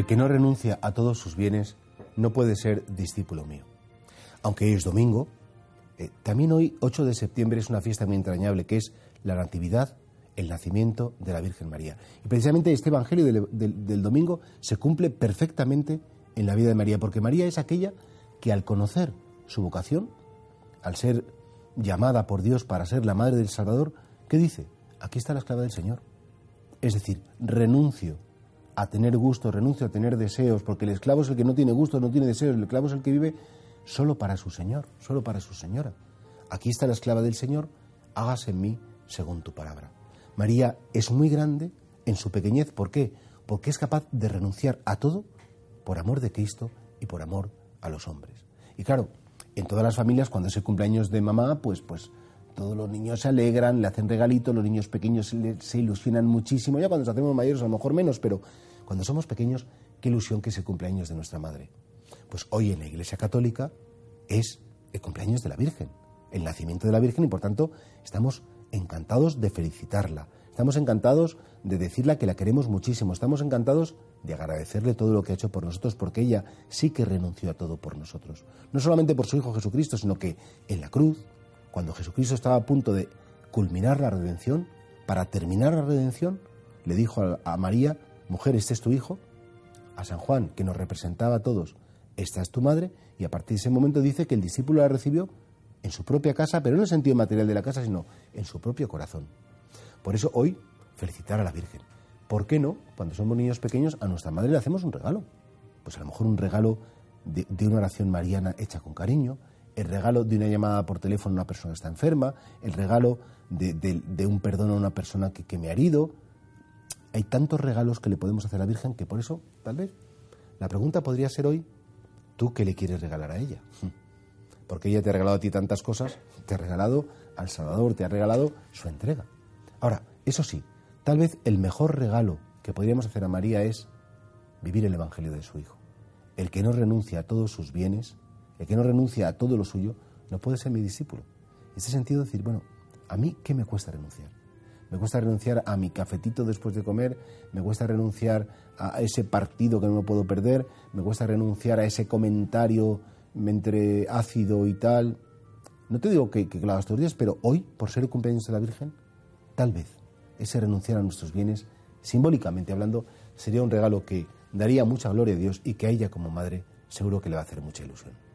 El que no renuncia a todos sus bienes no puede ser discípulo mío. Aunque hoy es domingo, eh, también hoy, 8 de septiembre, es una fiesta muy entrañable que es la Natividad, el nacimiento de la Virgen María. Y precisamente este Evangelio del, del- domingo se cumple perfectamente en la vida de María, porque María es aquella que al conocer su vocación, al ser llamada por Dios para ser la madre del Salvador, ¿qué dice? Aquí está la esclava del Señor. Es decir, renuncio a tener gusto, renuncio a tener deseos, porque el esclavo es el que no tiene gusto, no tiene deseos, el esclavo es el que vive solo para su Señor, solo para su Señora. Aquí está la esclava del Señor, hágase en mí según tu palabra. María es muy grande en su pequeñez, ¿por qué? Porque es capaz de renunciar a todo por amor de Cristo y por amor a los hombres. Y claro, en todas las familias, cuando es el cumpleaños de mamá, pues, pues todos los niños se alegran, le hacen regalitos, los niños pequeños se, se ilusionan muchísimo. Ya cuando nos hacemos mayores, a lo mejor menos, pero cuando somos pequeños, qué ilusión que es el cumpleaños de nuestra madre. Pues hoy en la Iglesia Católica es el cumpleaños de la Virgen, el nacimiento de la Virgen, y por tanto estamos encantados de felicitarla. Estamos encantados de decirle que la queremos muchísimo. Estamos encantados de agradecerle todo lo que ha hecho por nosotros, porque ella sí que renunció a todo por nosotros. No solamente por su Hijo Jesucristo, sino que en la cruz, cuando Jesucristo estaba a punto de culminar la redención, para terminar la redención, le dijo a, a María, mujer, este es tu Hijo, a San Juan, que nos representaba a todos, esta es tu madre, y a partir de ese momento dice que el discípulo la recibió en su propia casa, pero no en el sentido material de la casa, sino en su propio corazón. Por eso hoy, felicitar a la Virgen. ¿Por qué no, cuando somos niños pequeños, a nuestra madre le hacemos un regalo? Pues a lo mejor un regalo de, una oración mariana hecha con cariño, el regalo de una llamada por teléfono a una persona que está enferma, el regalo de un perdón a una persona que, que me ha herido. Hay tantos regalos que le podemos hacer a la Virgen que por eso, tal vez, la pregunta podría ser hoy, ¿tú qué le quieres regalar a ella? Porque ella te ha regalado a ti tantas cosas, te ha regalado al Salvador, te ha regalado su entrega. Ahora, eso sí, tal vez el mejor regalo que podríamos hacer a María es vivir el Evangelio de su Hijo. El que no renuncia a todos sus bienes, el que no renuncia a todo lo suyo, no puede ser mi discípulo. En ese sentido, decir, bueno, ¿a mí qué me cuesta renunciar? Me cuesta renunciar a mi cafetito después de comer, me cuesta renunciar a ese partido que no me puedo perder, me cuesta renunciar a ese comentario entre ácido y tal. No te digo que, que los días, pero hoy, por ser el cumpleaños de la Virgen, tal vez ese renunciar a nuestros bienes, simbólicamente hablando, sería un regalo que daría mucha gloria a Dios y que a ella como madre seguro que le va a hacer mucha ilusión.